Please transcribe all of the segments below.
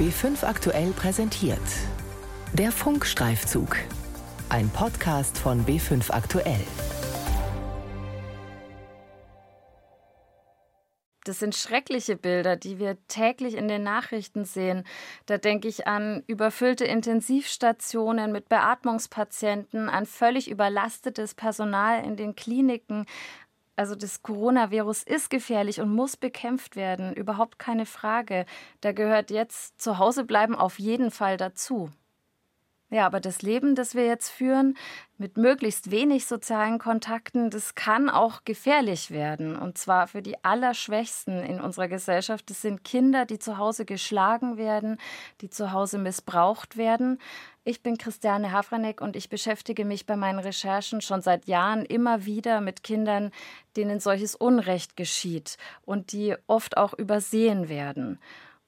B5 aktuell präsentiert. Der Funkstreifzug. Ein Podcast von B5 aktuell. Das sind schreckliche Bilder, die wir täglich in den Nachrichten sehen. Da denke ich an überfüllte Intensivstationen mit Beatmungspatienten, an völlig überlastetes Personal in den Kliniken, also das Coronavirus ist gefährlich und muss bekämpft werden, überhaupt keine Frage. Da gehört jetzt zu Hause bleiben auf jeden Fall dazu. Ja, aber das Leben, das wir jetzt führen, mit möglichst wenig sozialen Kontakten, das kann auch gefährlich werden. Und zwar für die Allerschwächsten in unserer Gesellschaft. Das sind Kinder, die zu Hause geschlagen werden, die zu Hause missbraucht werden. Ich bin Christiane Havranek und ich beschäftige mich bei meinen Recherchen schon seit Jahren immer wieder mit Kindern, denen solches Unrecht geschieht und die oft auch übersehen werden.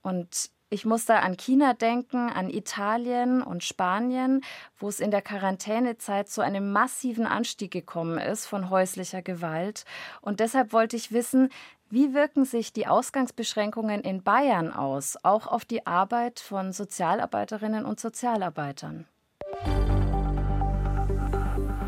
Und ich muss da an China denken, an Italien und Spanien, wo es in der Quarantänezeit zu einem massiven Anstieg gekommen ist von häuslicher Gewalt. Und deshalb wollte ich wissen, wie wirken sich die Ausgangsbeschränkungen in Bayern aus, auch auf die Arbeit von Sozialarbeiterinnen und Sozialarbeitern?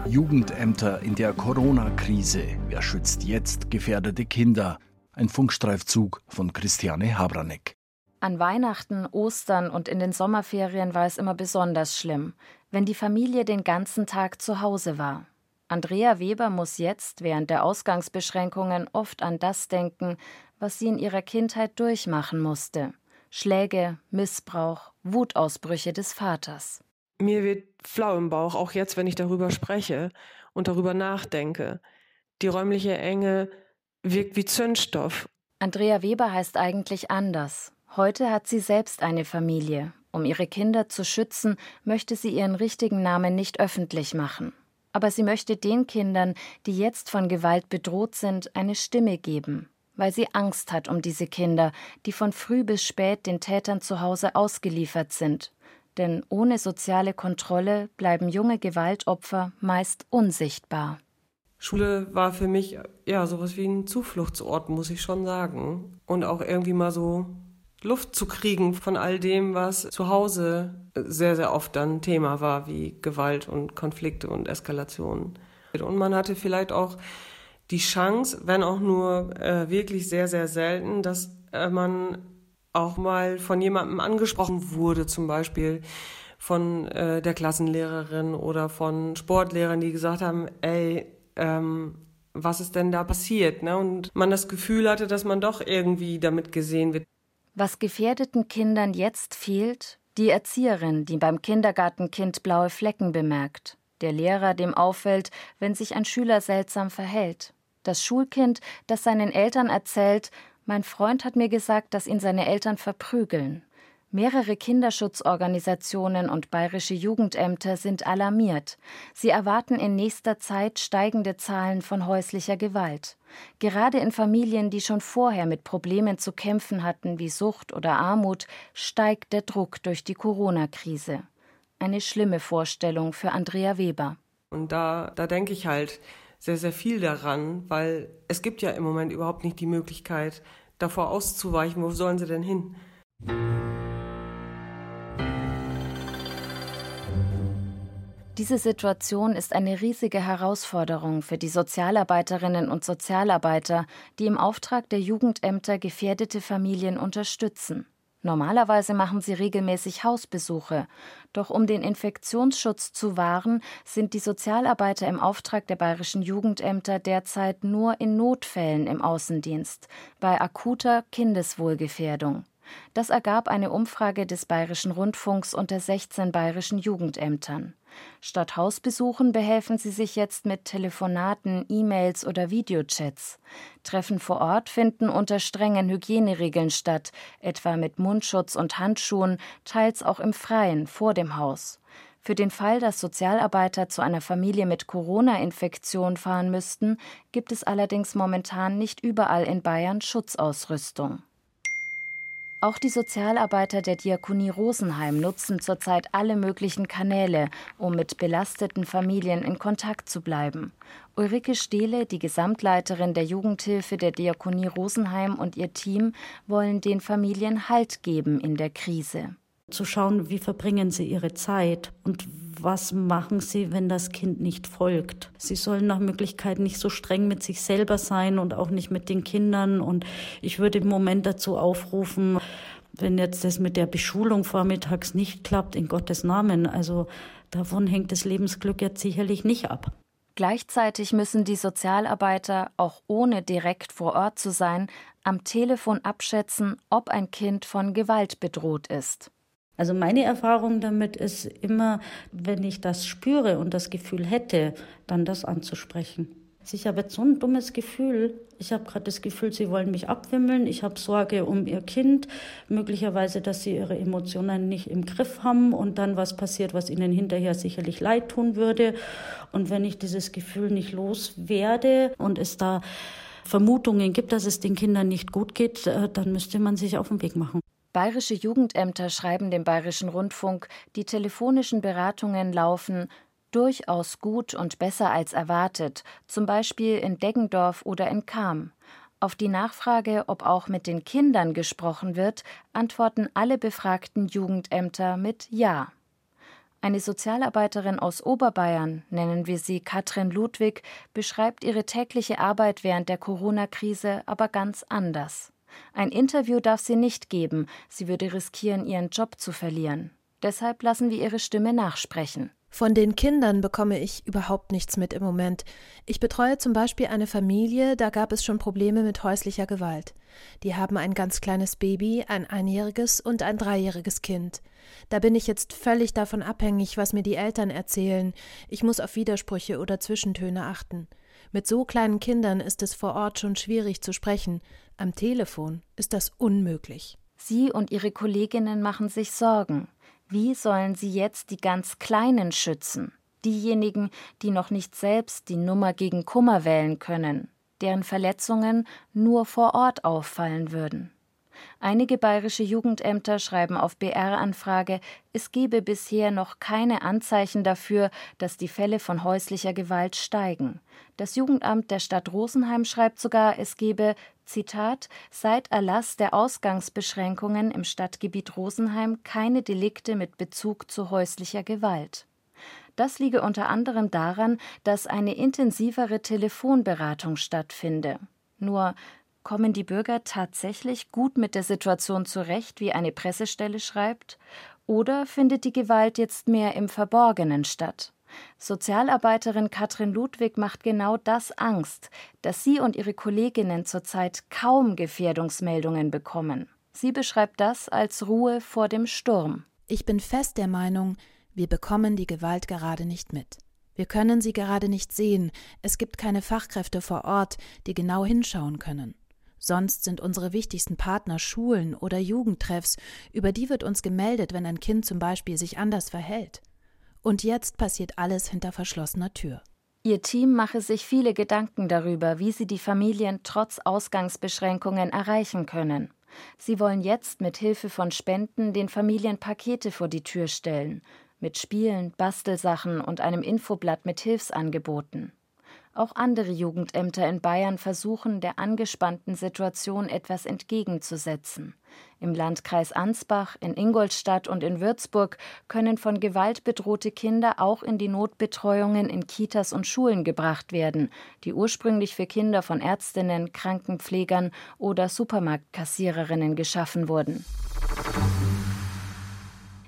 Jugendämter in der Corona-Krise. Wer schützt jetzt gefährdete Kinder? Ein Funkstreifzug von Christiane Habranek. An Weihnachten, Ostern und in den Sommerferien war es immer besonders schlimm, wenn die Familie den ganzen Tag zu Hause war. Andrea Weber muss jetzt während der Ausgangsbeschränkungen oft an das denken, was sie in ihrer Kindheit durchmachen musste. Schläge, Missbrauch, Wutausbrüche des Vaters. Mir wird flau im Bauch, auch jetzt, wenn ich darüber spreche und darüber nachdenke. Die räumliche Enge wirkt wie Zündstoff. Andrea Weber heißt eigentlich anders. Heute hat sie selbst eine Familie. Um ihre Kinder zu schützen, möchte sie ihren richtigen Namen nicht öffentlich machen. Aber sie möchte den Kindern, die jetzt von Gewalt bedroht sind, eine Stimme geben, weil sie Angst hat um diese Kinder, die von früh bis spät den Tätern zu Hause ausgeliefert sind. Denn ohne soziale Kontrolle bleiben junge Gewaltopfer meist unsichtbar. Schule war für mich ja sowas wie ein Zufluchtsort, muss ich schon sagen. Und auch irgendwie mal so Luft zu kriegen von all dem, was zu Hause sehr, sehr oft dann Thema war, wie Gewalt und Konflikte und Eskalationen. Und man hatte vielleicht auch die Chance, wenn auch nur äh, wirklich sehr, sehr selten, dass äh, man auch mal von jemandem angesprochen wurde, zum Beispiel von äh, der Klassenlehrerin oder von Sportlehrern, die gesagt haben, ey, ähm, was ist denn da passiert? Ne? Und man das Gefühl hatte, dass man doch irgendwie damit gesehen wird. Was gefährdeten Kindern jetzt fehlt, die Erzieherin, die beim Kindergartenkind blaue Flecken bemerkt, der Lehrer, dem auffällt, wenn sich ein Schüler seltsam verhält, das Schulkind, das seinen Eltern erzählt, mein Freund hat mir gesagt, dass ihn seine Eltern verprügeln. Mehrere Kinderschutzorganisationen und bayerische Jugendämter sind alarmiert. Sie erwarten in nächster Zeit steigende Zahlen von häuslicher Gewalt. Gerade in Familien, die schon vorher mit Problemen zu kämpfen hatten, wie Sucht oder Armut, steigt der Druck durch die Corona-Krise. Eine schlimme Vorstellung für Andrea Weber. Und da, da denke ich halt sehr, sehr viel daran, weil es gibt ja im Moment überhaupt nicht die Möglichkeit, davor auszuweichen. Wo sollen sie denn hin? Diese Situation ist eine riesige Herausforderung für die Sozialarbeiterinnen und Sozialarbeiter, die im Auftrag der Jugendämter gefährdete Familien unterstützen. Normalerweise machen sie regelmäßig Hausbesuche, doch um den Infektionsschutz zu wahren, sind die Sozialarbeiter im Auftrag der bayerischen Jugendämter derzeit nur in Notfällen im Außendienst, bei akuter Kindeswohlgefährdung. Das ergab eine Umfrage des Bayerischen Rundfunks unter 16 bayerischen Jugendämtern. Statt Hausbesuchen behelfen sie sich jetzt mit Telefonaten, E-Mails oder Videochats. Treffen vor Ort finden unter strengen Hygieneregeln statt, etwa mit Mundschutz und Handschuhen, teils auch im Freien vor dem Haus. Für den Fall, dass Sozialarbeiter zu einer Familie mit Corona-Infektion fahren müssten, gibt es allerdings momentan nicht überall in Bayern Schutzausrüstung. Auch die Sozialarbeiter der Diakonie Rosenheim nutzen zurzeit alle möglichen Kanäle, um mit belasteten Familien in Kontakt zu bleiben. Ulrike Stehle, die Gesamtleiterin der Jugendhilfe der Diakonie Rosenheim und ihr Team wollen den Familien Halt geben in der Krise. Zu schauen, wie verbringen sie ihre Zeit und was machen sie, wenn das Kind nicht folgt. Sie sollen nach Möglichkeit nicht so streng mit sich selber sein und auch nicht mit den Kindern. Und ich würde im Moment dazu aufrufen, wenn jetzt das mit der Beschulung vormittags nicht klappt, in Gottes Namen, also davon hängt das Lebensglück jetzt sicherlich nicht ab. Gleichzeitig müssen die Sozialarbeiter, auch ohne direkt vor Ort zu sein, am Telefon abschätzen, ob ein Kind von Gewalt bedroht ist. Also meine Erfahrung damit ist immer, wenn ich das spüre und das Gefühl hätte, dann das anzusprechen. Ich habe jetzt so ein dummes Gefühl. Ich habe gerade das Gefühl, sie wollen mich abwimmeln. Ich habe Sorge um ihr Kind. Möglicherweise, dass sie ihre Emotionen nicht im Griff haben und dann was passiert, was ihnen hinterher sicherlich leid tun würde. Und wenn ich dieses Gefühl nicht loswerde und es da Vermutungen gibt, dass es den Kindern nicht gut geht, äh, dann müsste man sich auf den Weg machen. Bayerische Jugendämter schreiben dem Bayerischen Rundfunk, die telefonischen Beratungen laufen durchaus gut und besser als erwartet, zum Beispiel in Deggendorf oder in Cham. Auf die Nachfrage, ob auch mit den Kindern gesprochen wird, antworten alle befragten Jugendämter mit Ja. Eine Sozialarbeiterin aus Oberbayern, nennen wir sie Katrin Ludwig, beschreibt ihre tägliche Arbeit während der Corona-Krise aber ganz anders. Ein Interview darf sie nicht geben, sie würde riskieren, ihren Job zu verlieren. Deshalb lassen wir ihre Stimme nachsprechen. Von den Kindern bekomme ich überhaupt nichts mit im Moment. Ich betreue zum Beispiel eine Familie, da gab es schon Probleme mit häuslicher Gewalt. Die haben ein ganz kleines Baby, ein einjähriges und ein dreijähriges Kind. Da bin ich jetzt völlig davon abhängig, was mir die Eltern erzählen. Ich muss auf Widersprüche oder Zwischentöne achten. Mit so kleinen Kindern ist es vor Ort schon schwierig zu sprechen. Am Telefon ist das unmöglich. Sie und ihre Kolleginnen machen sich Sorgen. Wie sollen sie jetzt die ganz Kleinen schützen? Diejenigen, die noch nicht selbst die Nummer gegen Kummer wählen können, deren Verletzungen nur vor Ort auffallen würden. Einige bayerische Jugendämter schreiben auf BR-Anfrage, es gebe bisher noch keine Anzeichen dafür, dass die Fälle von häuslicher Gewalt steigen. Das Jugendamt der Stadt Rosenheim schreibt sogar, es gebe, Zitat, seit Erlass der Ausgangsbeschränkungen im Stadtgebiet Rosenheim keine Delikte mit Bezug zu häuslicher Gewalt. Das liege unter anderem daran, dass eine intensivere Telefonberatung stattfinde. Nur Kommen die Bürger tatsächlich gut mit der Situation zurecht, wie eine Pressestelle schreibt? Oder findet die Gewalt jetzt mehr im Verborgenen statt? Sozialarbeiterin Katrin Ludwig macht genau das Angst, dass sie und ihre Kolleginnen zurzeit kaum Gefährdungsmeldungen bekommen. Sie beschreibt das als Ruhe vor dem Sturm. Ich bin fest der Meinung, wir bekommen die Gewalt gerade nicht mit. Wir können sie gerade nicht sehen, es gibt keine Fachkräfte vor Ort, die genau hinschauen können. Sonst sind unsere wichtigsten Partner Schulen oder Jugendtreffs, über die wird uns gemeldet, wenn ein Kind zum Beispiel sich anders verhält. Und jetzt passiert alles hinter verschlossener Tür. Ihr Team mache sich viele Gedanken darüber, wie sie die Familien trotz Ausgangsbeschränkungen erreichen können. Sie wollen jetzt mit Hilfe von Spenden den Familien Pakete vor die Tür stellen, mit Spielen, Bastelsachen und einem Infoblatt mit Hilfsangeboten. Auch andere Jugendämter in Bayern versuchen, der angespannten Situation etwas entgegenzusetzen. Im Landkreis Ansbach, in Ingolstadt und in Würzburg können von Gewalt bedrohte Kinder auch in die Notbetreuungen in Kitas und Schulen gebracht werden, die ursprünglich für Kinder von Ärztinnen, Krankenpflegern oder Supermarktkassiererinnen geschaffen wurden.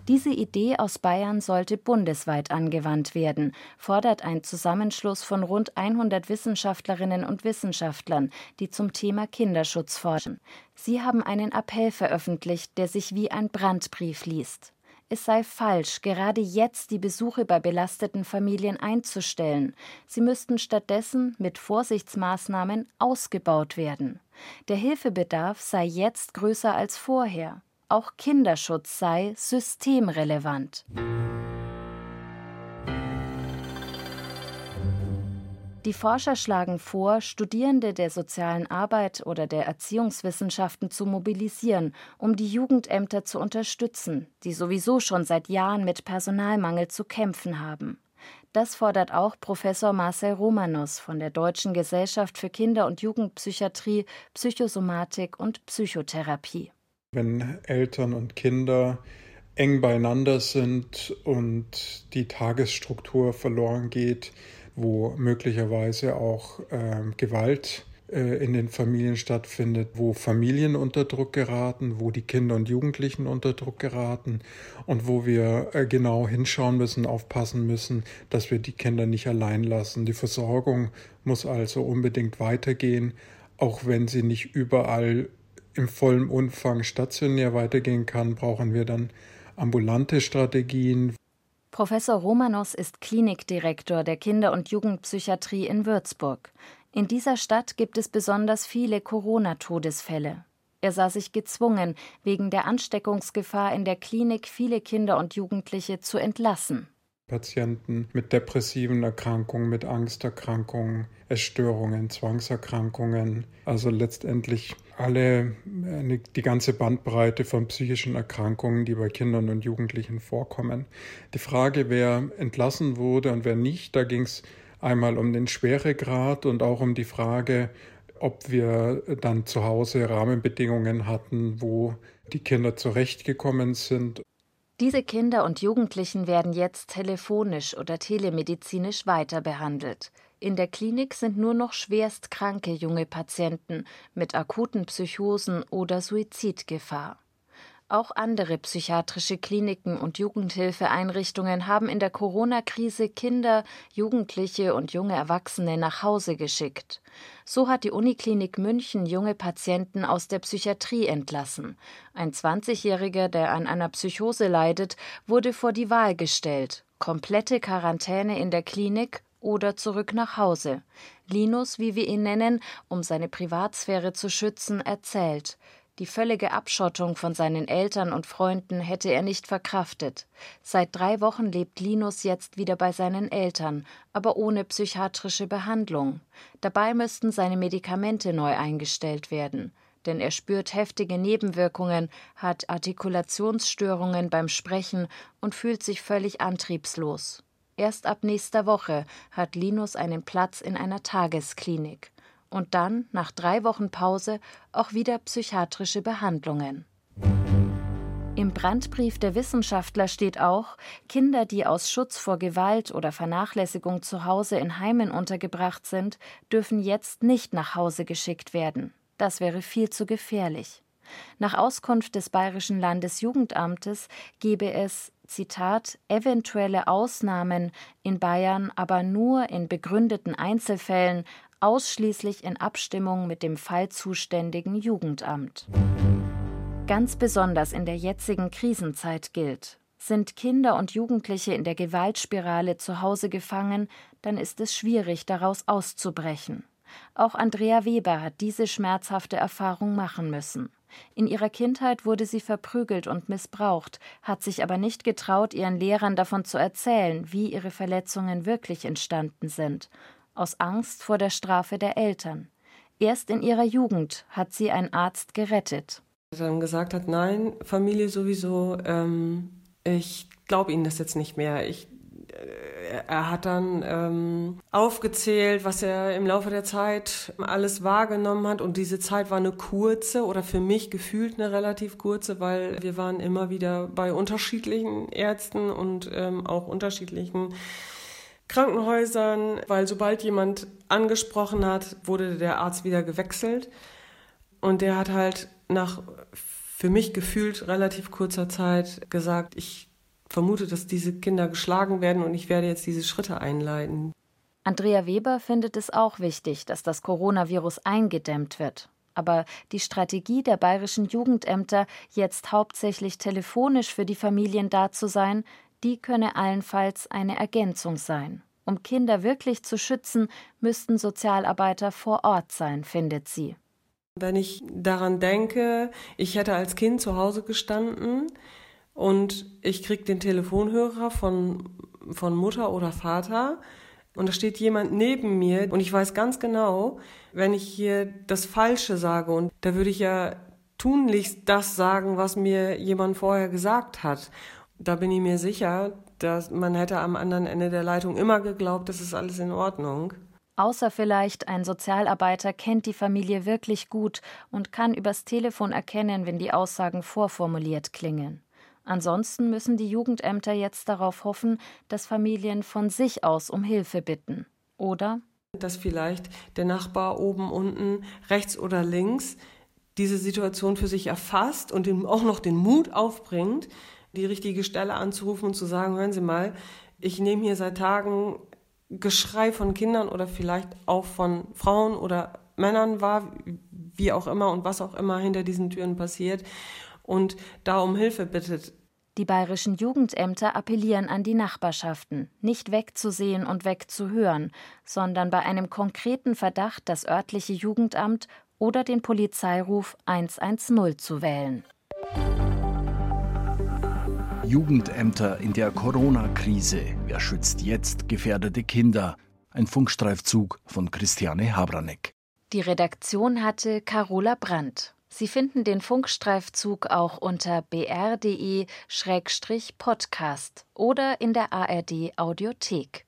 Diese Idee aus Bayern sollte bundesweit angewandt werden, fordert ein Zusammenschluss von rund 100 Wissenschaftlerinnen und Wissenschaftlern, die zum Thema Kinderschutz forschen. Sie haben einen Appell veröffentlicht, der sich wie ein Brandbrief liest. Es sei falsch, gerade jetzt die Besuche bei belasteten Familien einzustellen. Sie müssten stattdessen mit Vorsichtsmaßnahmen ausgebaut werden. Der Hilfebedarf sei jetzt größer als vorher. Auch Kinderschutz sei systemrelevant. Die Forscher schlagen vor, Studierende der sozialen Arbeit oder der Erziehungswissenschaften zu mobilisieren, um die Jugendämter zu unterstützen, die sowieso schon seit Jahren mit Personalmangel zu kämpfen haben. Das fordert auch Professor Marcel Romanos von der Deutschen Gesellschaft für Kinder- und Jugendpsychiatrie, Psychosomatik und Psychotherapie. Wenn Eltern und Kinder eng beieinander sind und die Tagesstruktur verloren geht, wo möglicherweise auch äh, Gewalt äh, in den Familien stattfindet, wo Familien unter Druck geraten, wo die Kinder und Jugendlichen unter Druck geraten und wo wir äh, genau hinschauen müssen, aufpassen müssen, dass wir die Kinder nicht allein lassen. Die Versorgung muss also unbedingt weitergehen, auch wenn sie nicht überall im vollen Umfang stationär weitergehen kann, brauchen wir dann ambulante Strategien. Professor Romanos ist Klinikdirektor der Kinder- und Jugendpsychiatrie in Würzburg. In dieser Stadt gibt es besonders viele Corona-Todesfälle. Er sah sich gezwungen, wegen der Ansteckungsgefahr in der Klinik viele Kinder und Jugendliche zu entlassen. Patienten mit depressiven Erkrankungen, mit Angsterkrankungen, Essstörungen, Zwangserkrankungen, also letztendlich alle, die ganze Bandbreite von psychischen Erkrankungen, die bei Kindern und Jugendlichen vorkommen. Die Frage, wer entlassen wurde und wer nicht, da ging es einmal um den Schweregrad und auch um die Frage, ob wir dann zu Hause Rahmenbedingungen hatten, wo die Kinder zurechtgekommen sind. Diese Kinder und Jugendlichen werden jetzt telefonisch oder telemedizinisch weiter behandelt. In der Klinik sind nur noch schwerst kranke junge Patienten mit akuten Psychosen oder Suizidgefahr. Auch andere psychiatrische Kliniken und Jugendhilfeeinrichtungen haben in der Corona-Krise Kinder, Jugendliche und junge Erwachsene nach Hause geschickt. So hat die Uniklinik München junge Patienten aus der Psychiatrie entlassen. Ein 20-Jähriger, der an einer Psychose leidet, wurde vor die Wahl gestellt: komplette Quarantäne in der Klinik oder zurück nach Hause. Linus, wie wir ihn nennen, um seine Privatsphäre zu schützen, erzählt. Die völlige Abschottung von seinen Eltern und Freunden hätte er nicht verkraftet. Seit drei Wochen lebt Linus jetzt wieder bei seinen Eltern, aber ohne psychiatrische Behandlung. Dabei müssten seine Medikamente neu eingestellt werden. Denn er spürt heftige Nebenwirkungen, hat Artikulationsstörungen beim Sprechen und fühlt sich völlig antriebslos. Erst ab nächster Woche hat Linus einen Platz in einer Tagesklinik und dann, nach drei Wochen Pause, auch wieder psychiatrische Behandlungen. Im Brandbrief der Wissenschaftler steht auch, Kinder, die aus Schutz vor Gewalt oder Vernachlässigung zu Hause in Heimen untergebracht sind, dürfen jetzt nicht nach Hause geschickt werden. Das wäre viel zu gefährlich. Nach Auskunft des Bayerischen Landesjugendamtes gebe es Zitat eventuelle Ausnahmen in Bayern, aber nur in begründeten Einzelfällen ausschließlich in Abstimmung mit dem fallzuständigen Jugendamt. Ganz besonders in der jetzigen Krisenzeit gilt, sind Kinder und Jugendliche in der Gewaltspirale zu Hause gefangen, dann ist es schwierig, daraus auszubrechen. Auch Andrea Weber hat diese schmerzhafte Erfahrung machen müssen. In ihrer Kindheit wurde sie verprügelt und missbraucht, hat sich aber nicht getraut, ihren Lehrern davon zu erzählen, wie ihre Verletzungen wirklich entstanden sind aus Angst vor der Strafe der Eltern. Erst in ihrer Jugend hat sie ein Arzt gerettet. Er dann gesagt hat, nein, Familie sowieso, ähm, ich glaube Ihnen das jetzt nicht mehr. Ich, äh, er hat dann ähm, aufgezählt, was er im Laufe der Zeit alles wahrgenommen hat. Und diese Zeit war eine kurze oder für mich gefühlt eine relativ kurze, weil wir waren immer wieder bei unterschiedlichen Ärzten und ähm, auch unterschiedlichen Krankenhäusern, weil sobald jemand angesprochen hat, wurde der Arzt wieder gewechselt. Und der hat halt nach für mich gefühlt relativ kurzer Zeit gesagt, ich vermute, dass diese Kinder geschlagen werden und ich werde jetzt diese Schritte einleiten. Andrea Weber findet es auch wichtig, dass das Coronavirus eingedämmt wird. Aber die Strategie der bayerischen Jugendämter, jetzt hauptsächlich telefonisch für die Familien da zu sein, die könne allenfalls eine Ergänzung sein. Um Kinder wirklich zu schützen, müssten Sozialarbeiter vor Ort sein, findet sie. Wenn ich daran denke, ich hätte als Kind zu Hause gestanden und ich kriege den Telefonhörer von, von Mutter oder Vater, und da steht jemand neben mir und ich weiß ganz genau, wenn ich hier das Falsche sage und da würde ich ja tunlichst das sagen, was mir jemand vorher gesagt hat. Da bin ich mir sicher, dass man hätte am anderen Ende der Leitung immer geglaubt, das ist alles in Ordnung. Außer vielleicht ein Sozialarbeiter kennt die Familie wirklich gut und kann übers Telefon erkennen, wenn die Aussagen vorformuliert klingen. Ansonsten müssen die Jugendämter jetzt darauf hoffen, dass Familien von sich aus um Hilfe bitten. Oder? Dass vielleicht der Nachbar oben, unten, rechts oder links diese Situation für sich erfasst und auch noch den Mut aufbringt, die richtige Stelle anzurufen und zu sagen, hören Sie mal, ich nehme hier seit Tagen Geschrei von Kindern oder vielleicht auch von Frauen oder Männern wahr, wie auch immer und was auch immer hinter diesen Türen passiert und da um Hilfe bittet. Die bayerischen Jugendämter appellieren an die Nachbarschaften, nicht wegzusehen und wegzuhören, sondern bei einem konkreten Verdacht das örtliche Jugendamt oder den Polizeiruf 110 zu wählen. Jugendämter in der Corona-Krise. Wer schützt jetzt gefährdete Kinder? Ein Funkstreifzug von Christiane Habranek. Die Redaktion hatte Carola Brandt. Sie finden den Funkstreifzug auch unter br.de-podcast oder in der ARD Audiothek.